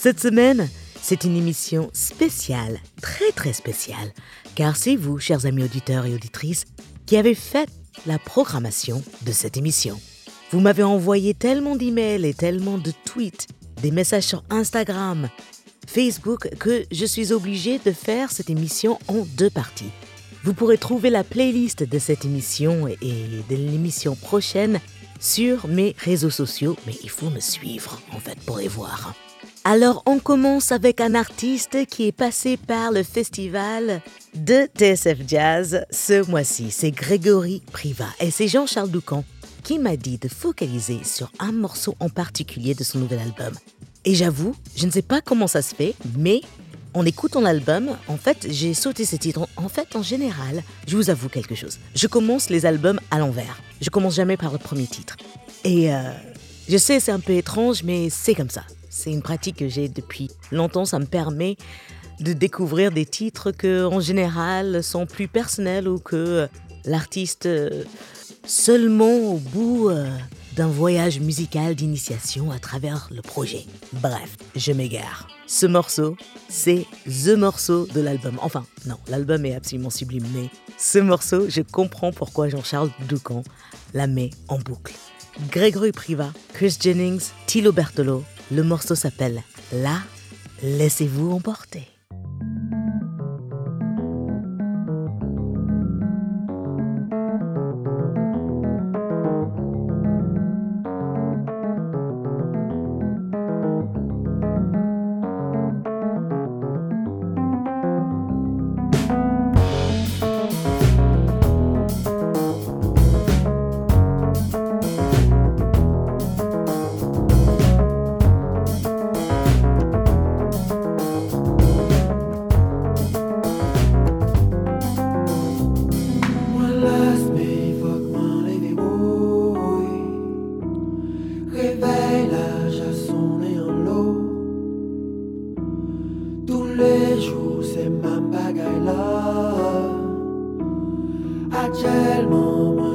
Cette semaine, c'est une émission spéciale, très très spéciale, car c'est vous, chers amis auditeurs et auditrices, qui avez fait la programmation de cette émission. Vous m'avez envoyé tellement d'emails et tellement de tweets, des messages sur Instagram, Facebook, que je suis obligée de faire cette émission en deux parties. Vous pourrez trouver la playlist de cette émission et de l'émission prochaine sur mes réseaux sociaux, mais il faut me suivre en fait pour les voir. Alors on commence avec un artiste qui est passé par le festival de TSF Jazz ce mois-ci. C'est Grégory Priva et c'est Jean-Charles Doucan qui m'a dit de focaliser sur un morceau en particulier de son nouvel album. Et j'avoue, je ne sais pas comment ça se fait, mais en écoutant l'album, en fait, j'ai sauté ce titre. En fait, en général, je vous avoue quelque chose. Je commence les albums à l'envers. Je commence jamais par le premier titre. Et euh, je sais, c'est un peu étrange, mais c'est comme ça. C'est une pratique que j'ai depuis longtemps. Ça me permet de découvrir des titres que, en général, sont plus personnels ou que l'artiste euh, seulement au bout euh, d'un voyage musical d'initiation à travers le projet. Bref, je m'égare. Ce morceau, c'est The morceau de l'album. Enfin, non, l'album est absolument sublime, mais ce morceau, je comprends pourquoi Jean-Charles Doucan la met en boucle. Grégory Priva, Chris Jennings, Tilo Bertolo, le morceau s'appelle Là, laissez-vous emporter. les jours, c'est ma bagaille là. Actuellement, moi,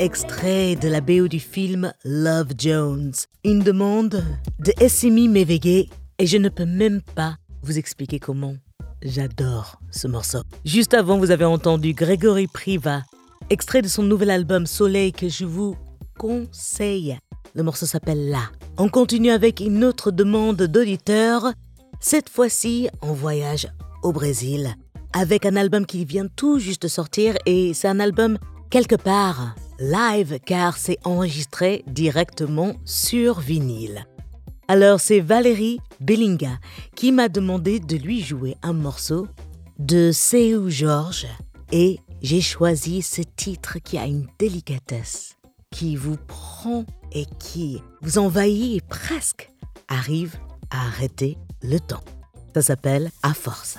Extrait de la BO du film Love Jones. Une demande de Essimi Mevege et je ne peux même pas vous expliquer comment. J'adore ce morceau. Juste avant, vous avez entendu Grégory Priva, extrait de son nouvel album Soleil que je vous conseille. Le morceau s'appelle La. On continue avec une autre demande d'auditeur, cette fois-ci en voyage au Brésil, avec un album qui vient tout juste de sortir et c'est un album quelque part live car c'est enregistré directement sur vinyle. Alors c'est Valérie Bellinga qui m'a demandé de lui jouer un morceau de Seu Georges et j'ai choisi ce titre qui a une délicatesse, qui vous prend et qui vous envahit et presque arrive à arrêter le temps. Ça s'appelle À force.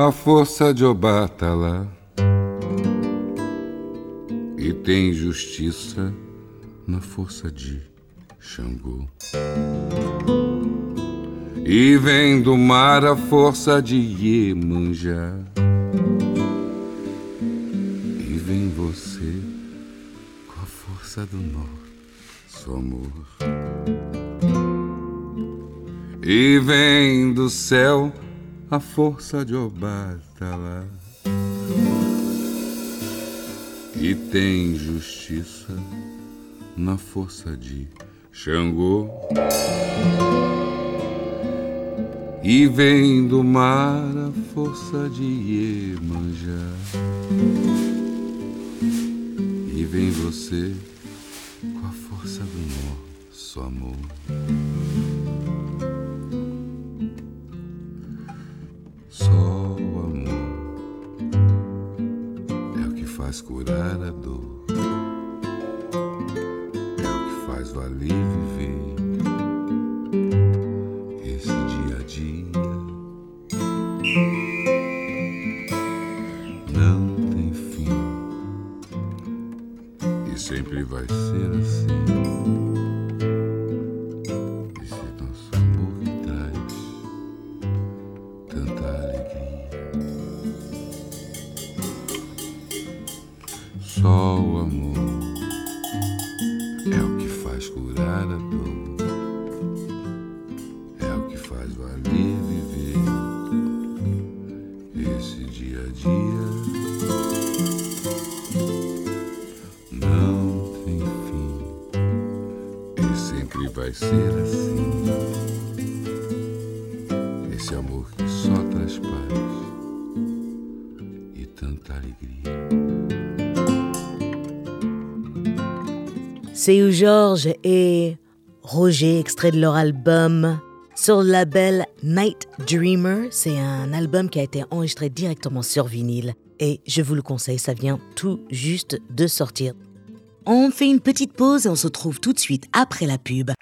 A força de Obatala e tem justiça na força de Xangô. E vem do mar a força de Iemanjá. E vem você com a força do nosso amor. E vem do céu a força de Obatala e tem justiça na força de Xangô. E vem do mar a força de Iemanjá. E vem você com a força do nosso amor. Curar a dor, C'est eu Georges et Roger, extrait de leur album sur le label Night Dreamer. C'est un album qui a été enregistré directement sur vinyle et je vous le conseille, ça vient tout juste de sortir. On fait une petite pause et on se retrouve tout de suite après la pub.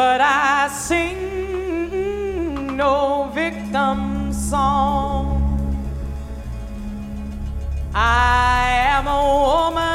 But I sing no victim song. I am a woman.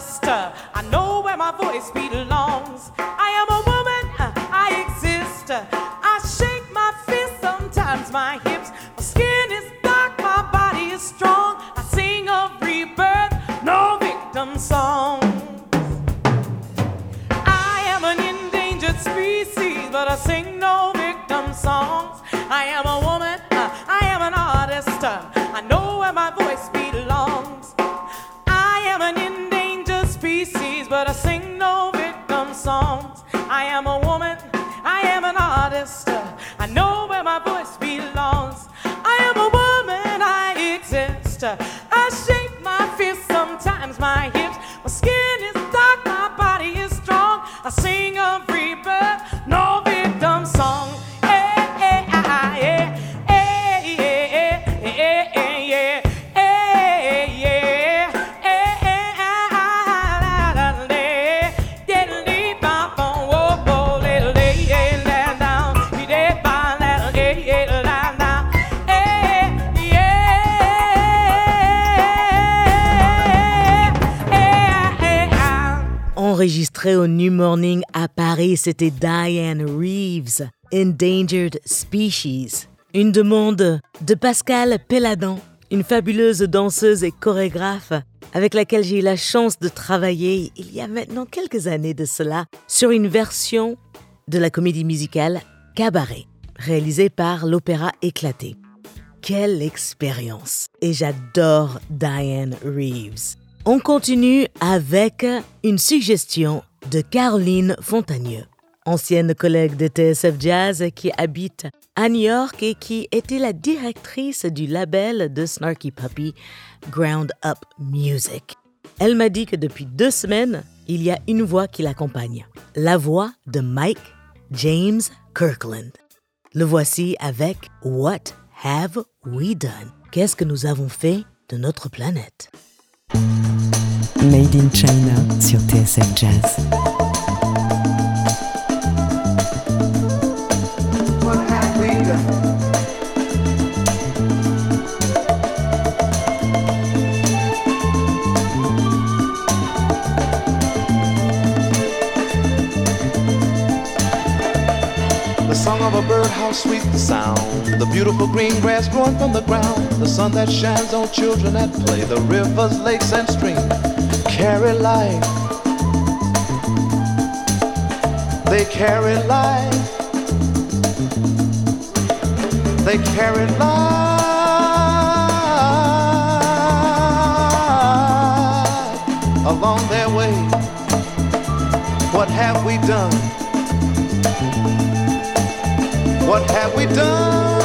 I know where my voice belongs. I am a woman, I exist. I shake my fist, sometimes my hips. Enregistré au New Morning à Paris, c'était Diane Reeves, Endangered Species. Une demande de Pascal Pelladan. une fabuleuse danseuse et chorégraphe avec laquelle j'ai eu la chance de travailler il y a maintenant quelques années de cela sur une version de la comédie musicale Cabaret, réalisée par l'Opéra Éclaté. Quelle expérience Et j'adore Diane Reeves. On continue avec une suggestion de Caroline Fontagneux, ancienne collègue de TSF Jazz qui habite à New York et qui était la directrice du label de Snarky Puppy, Ground Up Music. Elle m'a dit que depuis deux semaines, il y a une voix qui l'accompagne, la voix de Mike James Kirkland. Le voici avec What Have We Done? Qu'est-ce que nous avons fait de notre planète? Made in China sur TSF Jazz. The song of a bird, how sweet the sound. The beautiful green grass growing from the ground. The sun that shines on children at play. The rivers, lakes, and streams carry life. They carry life. They carry life along their way. What have we done? What have we done?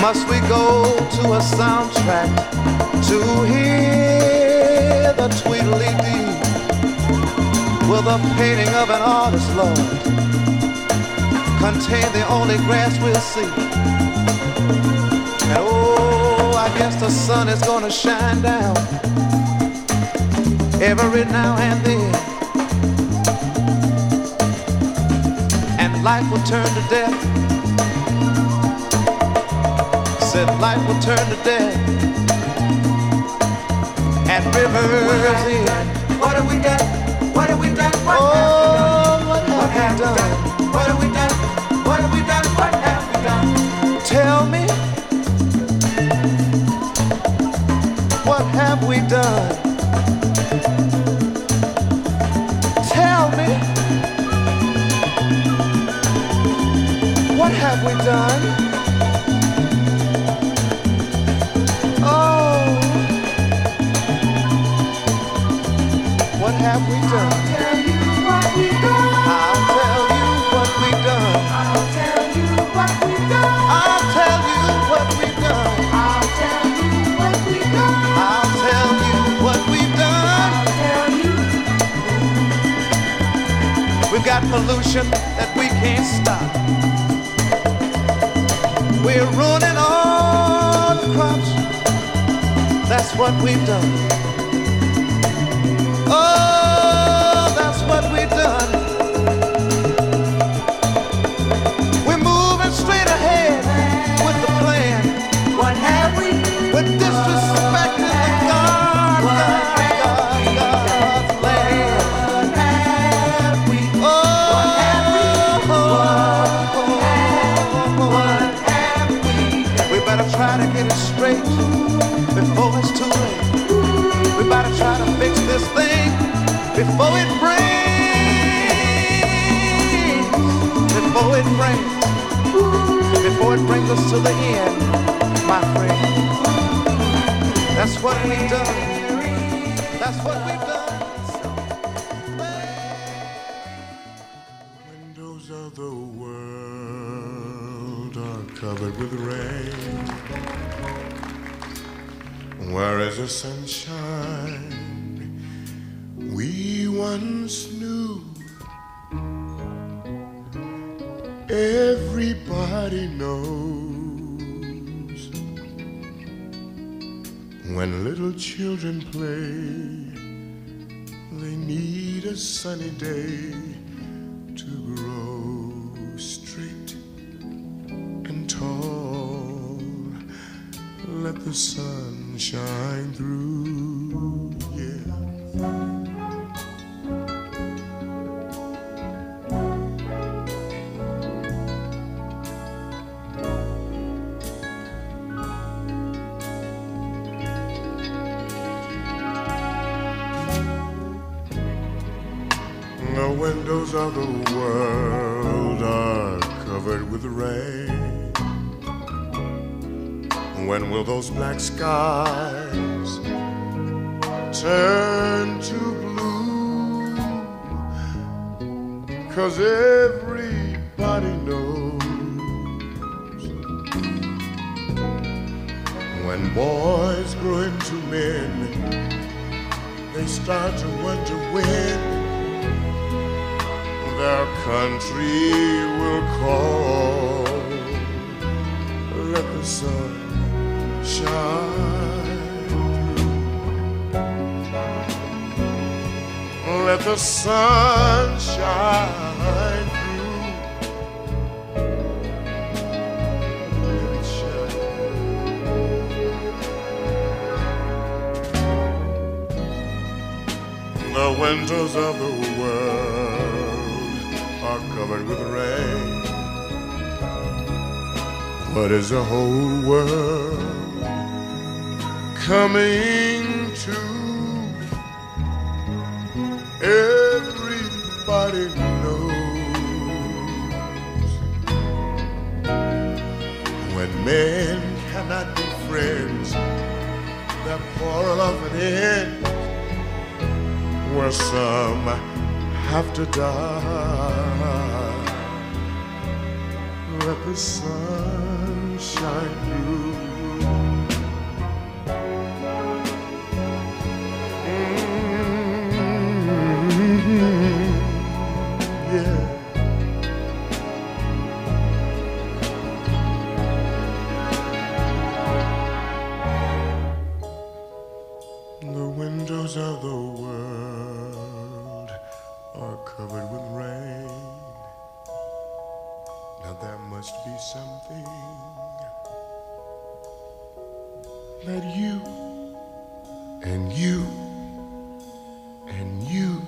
Must we go to a soundtrack to hear the tweedledee? Will the painting of an artist, Lord, contain the only grass we'll see? And oh, I guess the sun is gonna shine down every now and then. And life will turn to death. Said life will turn to death. And rivers in. What have we done? What have we done? What oh, what have, we done? What have we done? What have we done? What have we done? Tell me. What have we done? Tell me. What have we done? That we can't stop. We're ruining all the crops. That's what we've done. Oh, to the end, my friend. That's what we've done. That's what we've done. Windows of the world are covered with rain. Where is the sunshine we once knew? Everybody knows when little children play, they need a sunny day windows of the world are covered with rain. When will those black skies turn to blue? Cause everybody knows when boys grow into men, they start to wonder when their country will call. Let the sun shine through. Let the sun shine through. Let it shine. The windows of the world What is the whole world coming to? Everybody knows when men cannot be friends, their quarrel often ends where some have to die. The sun Mm-hmm. covered with rain. Now there must be something that you and you and you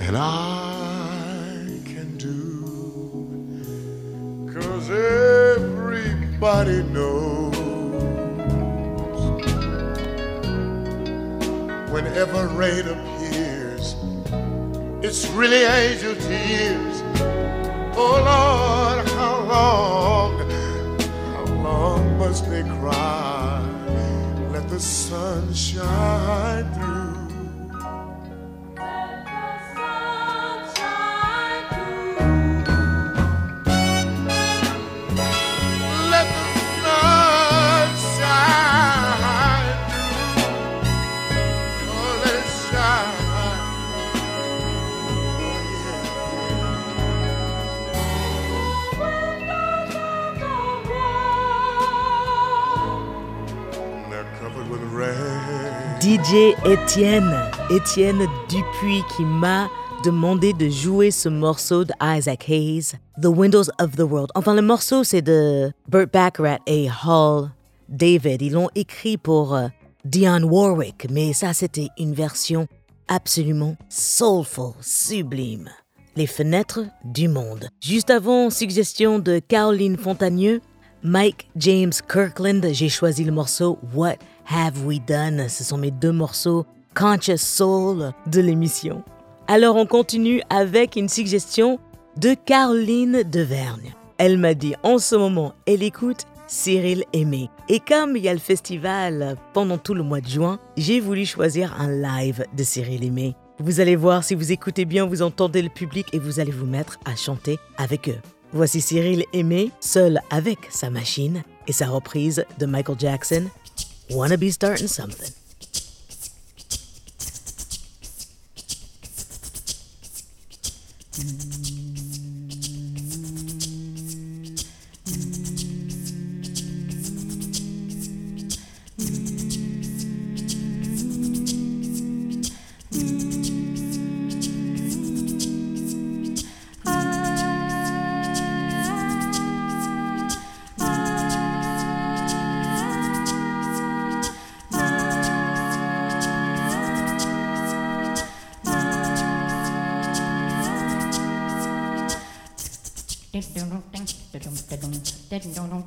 and I can do. Cause everybody knows whenever rain appears, it's really angel tears. Oh Lord, how long must they cry? Let the sun shine through. DJ Étienne, Étienne Dupuis qui m'a demandé de jouer ce morceau de Isaac Hayes, The Windows of the World. Enfin, le morceau, c'est de Burt Baccarat et Hall David. Ils l'ont écrit pour euh, Dionne Warwick, mais ça, c'était une version absolument soulful, sublime. Les fenêtres du monde. Juste avant, suggestion de Caroline Fontagneux, Mike James Kirkland, j'ai choisi le morceau What Have We Done? Ce sont mes deux morceaux Conscious Soul de l'émission. Alors on continue avec une suggestion de Caroline Devergne. Elle m'a dit en ce moment, elle écoute Cyril Aimé. Et comme il y a le festival pendant tout le mois de juin, j'ai voulu choisir un live de Cyril Aimé. Vous allez voir, si vous écoutez bien, vous entendez le public et vous allez vous mettre à chanter avec eux. Voici Cyril Aimé, seul avec sa machine et sa reprise de Michael Jackson, Wanna Be Starting Something.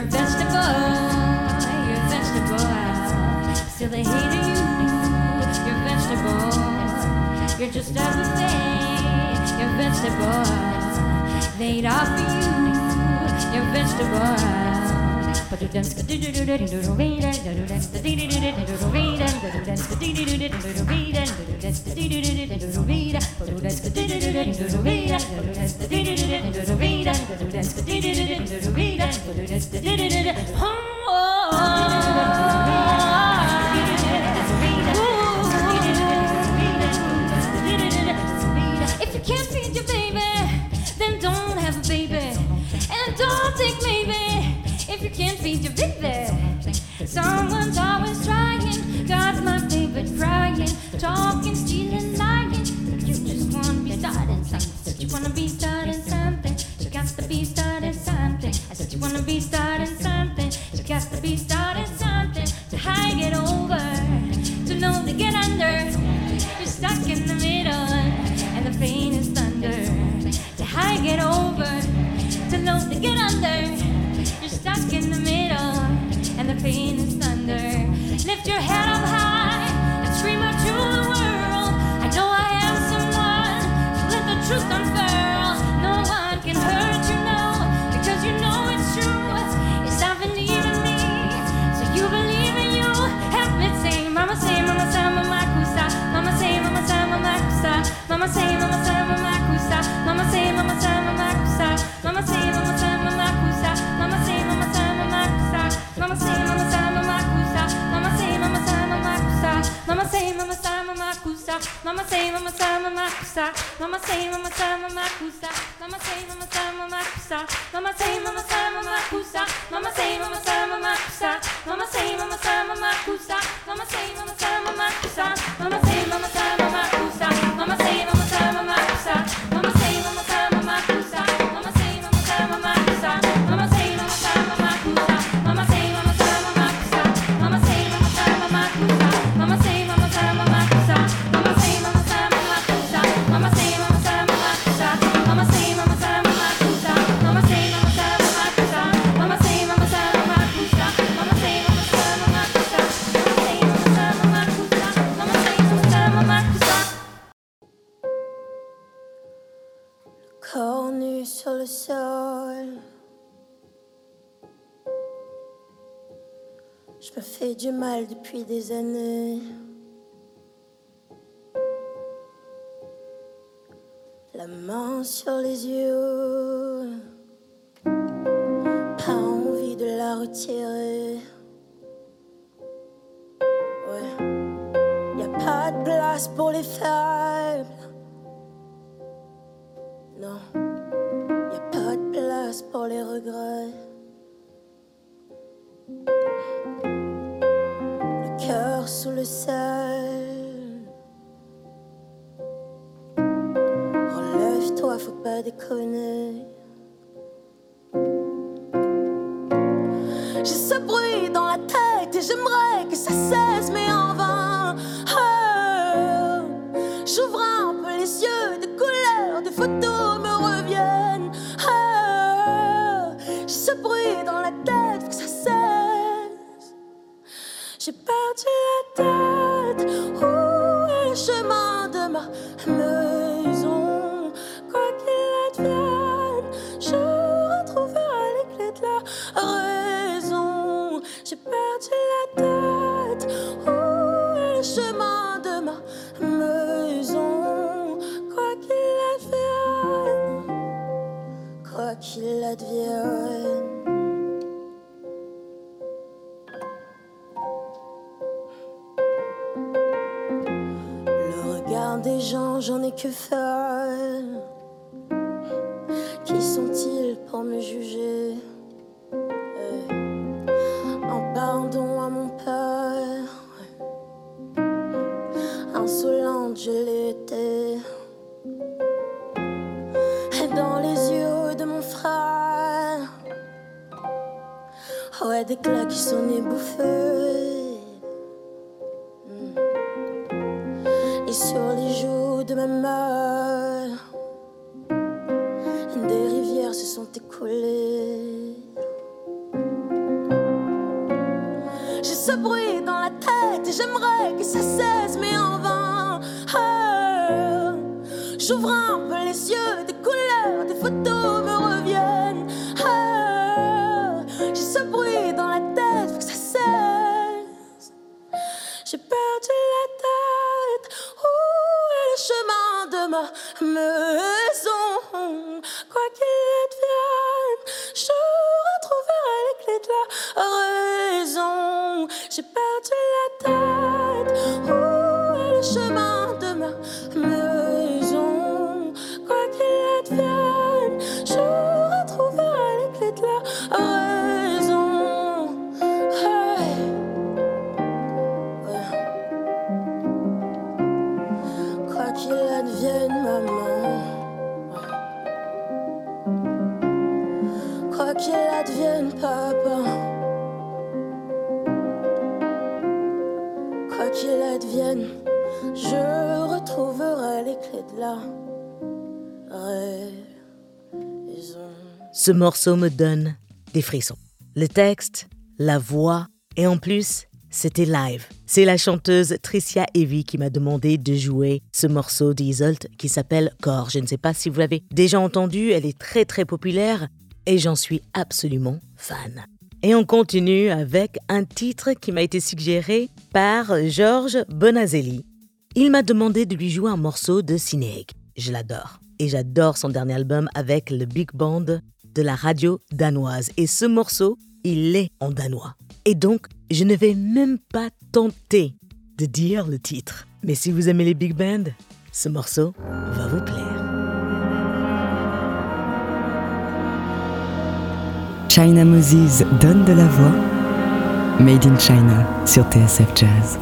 You're a vegetable, you're a vegetable. Still they hating you, you're a vegetable. You're just a buffet, you're a vegetable. They'd offer you, you're a vegetable. Huh? Someone's always trying. God's my favorite crying. Talking, stealing, lying. You just wanna be starting something. You wanna be starting something. You got to be starting something. I said you wanna be starting. kusa, mama say, mama say, mama kusa, mama say, mama say, mama kusa, mama say, mama say, mama kusa, mama say, mama say. du mal depuis des années. La main sur les yeux, pas envie de la retirer. Ouais, y a pas de place pour les femmes. semble seul. Relève-toi, faut pas déconner. Des gens, j'en ai que faire. Qui sont-ils pour me juger? Eh, Un pardon à mon père. Insolente, je l'étais. Et dans les yeux de mon frère. Ouais, des claques qui sont ébouffées. De ma des rivières se sont écoulées. J'ai ce bruit dans la tête et j'aimerais que ça cesse, mais en vain. Ah, J'ouvre un peu les yeux, des couleurs, des photos Ce morceau me donne des frissons. Le texte, la voix et en plus, c'était live. C'est la chanteuse Tricia Evie qui m'a demandé de jouer ce morceau d'Isolt qui s'appelle Corps. Je ne sais pas si vous l'avez déjà entendu, elle est très très populaire et j'en suis absolument fan. Et on continue avec un titre qui m'a été suggéré par Georges Bonazelli. Il m'a demandé de lui jouer un morceau de Cinéeg. Je l'adore. Et j'adore son dernier album avec le big band de la radio danoise. Et ce morceau, il est en danois. Et donc, je ne vais même pas tenter de dire le titre. Mais si vous aimez les big bands, ce morceau va vous plaire. China Moses donne de la voix. Made in China sur TSF Jazz.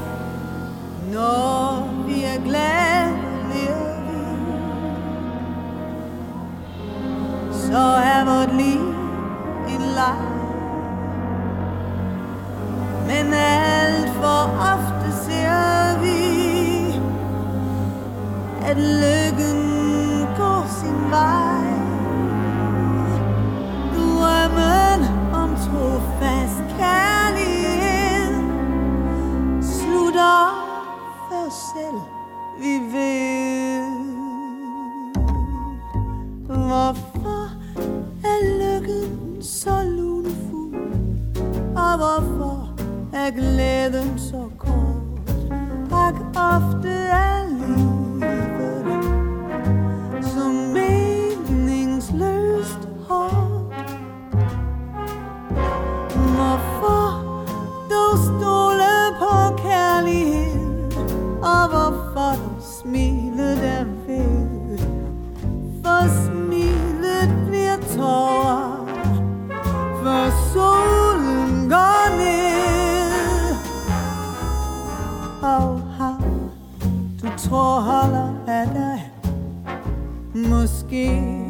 Nå, måttelig en leg. Men alt for ofte ser vi, at lykken skin.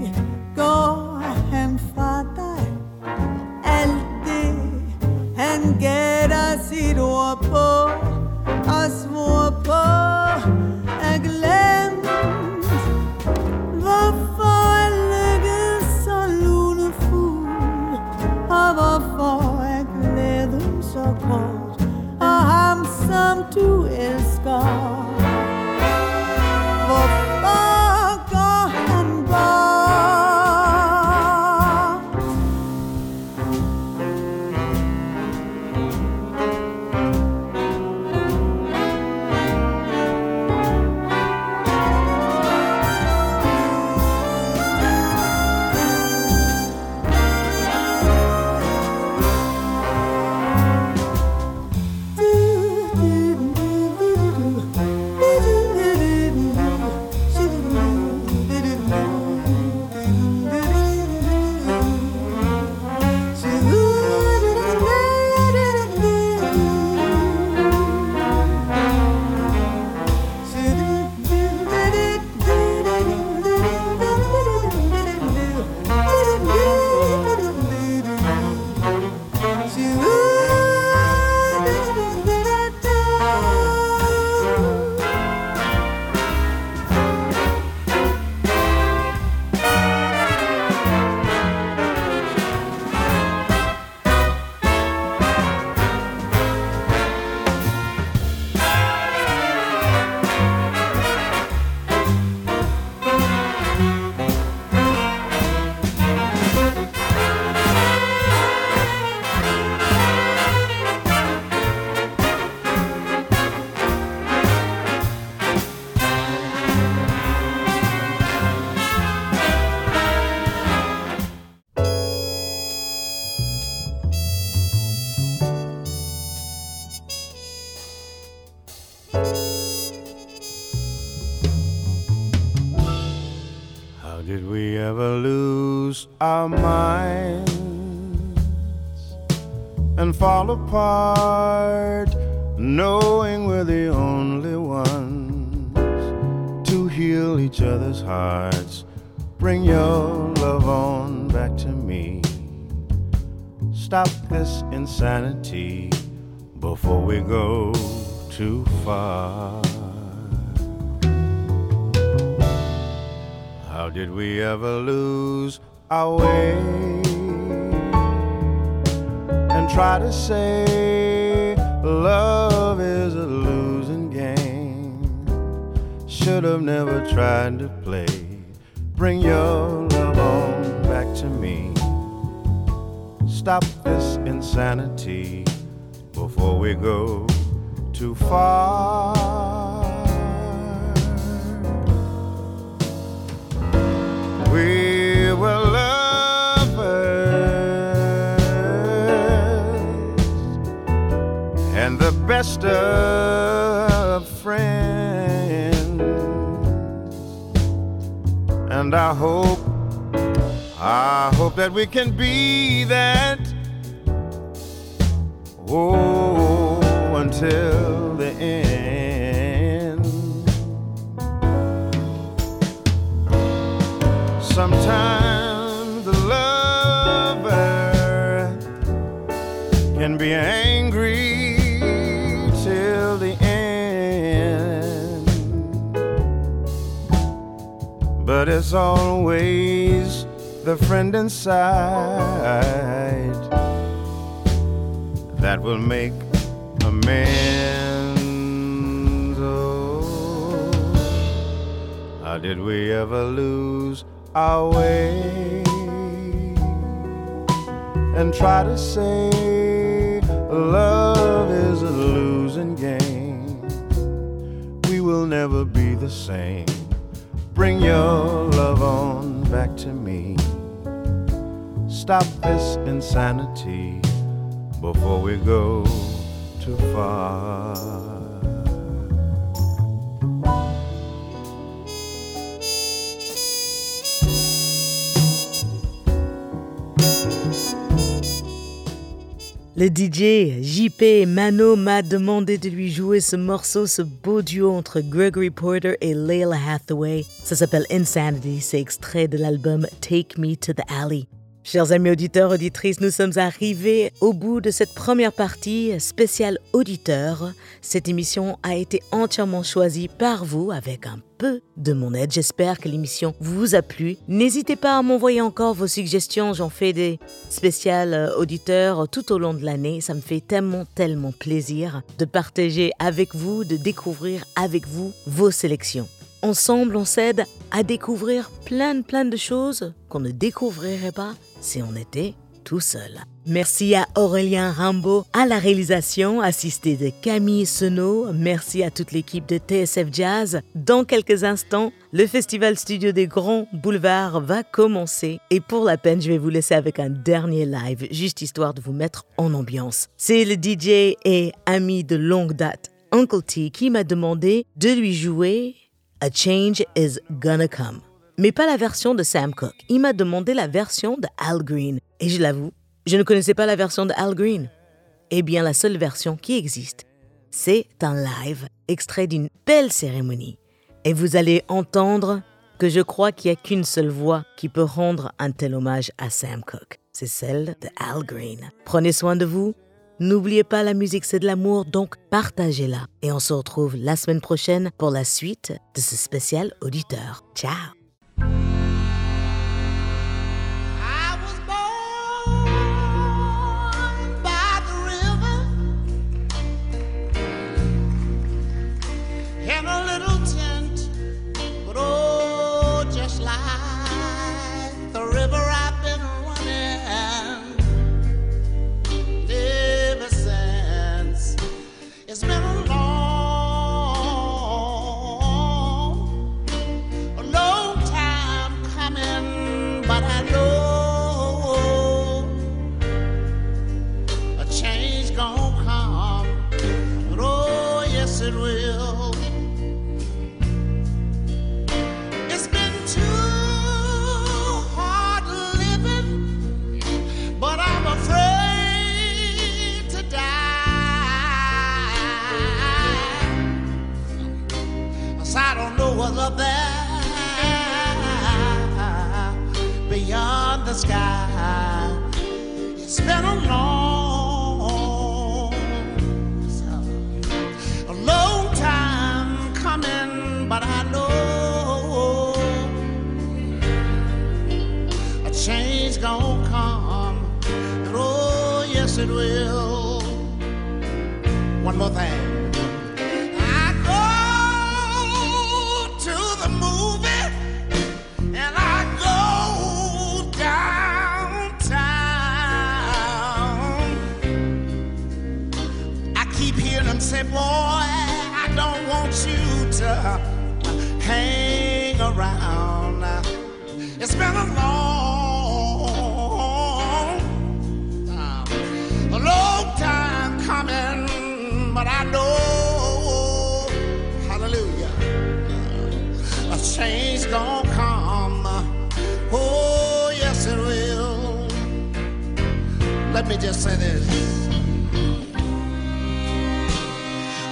Insanity before we go too far. How did we ever lose our way and try to say love is a losing game? Should have never tried to play. Bring your this insanity before we go too far. We were lovers and the best of friends. And I hope, I hope that we can be that. Oh, until the end. Sometimes the lover can be angry till the end, but it's always the friend inside that will make amends. Oh, how did we ever lose our way and try to say love is a losing game? We will never be the same. Bring your love on back to me. Stop this insanity before we go too far. Le DJ JP Mano m'a demandé de lui jouer ce morceau, ce beau duo entre Gregory Porter et Layla Hathaway. Ça s'appelle Insanity, c'est extrait de l'album Take Me to the Alley. Chers amis auditeurs, auditrices, nous sommes arrivés au bout de cette première partie spéciale auditeur. Cette émission a été entièrement choisie par vous avec un peu de mon aide. J'espère que l'émission vous a plu. N'hésitez pas à m'envoyer encore vos suggestions. J'en fais des spéciales euh, auditeurs tout au long de l'année. Ça me fait tellement, tellement plaisir de partager avec vous, de découvrir avec vous vos sélections. Ensemble, on s'aide à découvrir plein, plein de choses qu'on ne découvrirait pas si on était tout seul. Merci à Aurélien Rimbaud à la réalisation, assisté de Camille Senot. Merci à toute l'équipe de TSF Jazz. Dans quelques instants, le Festival Studio des Grands Boulevards va commencer. Et pour la peine, je vais vous laisser avec un dernier live, juste histoire de vous mettre en ambiance. C'est le DJ et ami de longue date, Uncle T, qui m'a demandé de lui jouer A Change is Gonna Come. Mais pas la version de Sam Cooke. Il m'a demandé la version de Al Green. Et je l'avoue, je ne connaissais pas la version de Al Green. Eh bien, la seule version qui existe, c'est un live extrait d'une belle cérémonie. Et vous allez entendre que je crois qu'il n'y a qu'une seule voix qui peut rendre un tel hommage à Sam Cooke. C'est celle de Al Green. Prenez soin de vous. N'oubliez pas, la musique c'est de l'amour, donc partagez-la. Et on se retrouve la semaine prochaine pour la suite de ce spécial auditeur. Ciao sky. It's been a long, a long time coming, but I know a change gonna come. And oh, yes, it will. Just say this.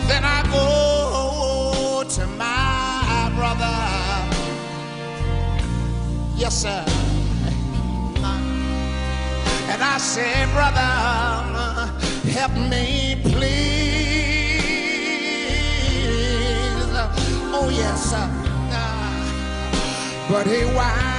Then I go to my brother. Yes, sir. And I say, brother, help me, please. Oh, yes, sir. But he winds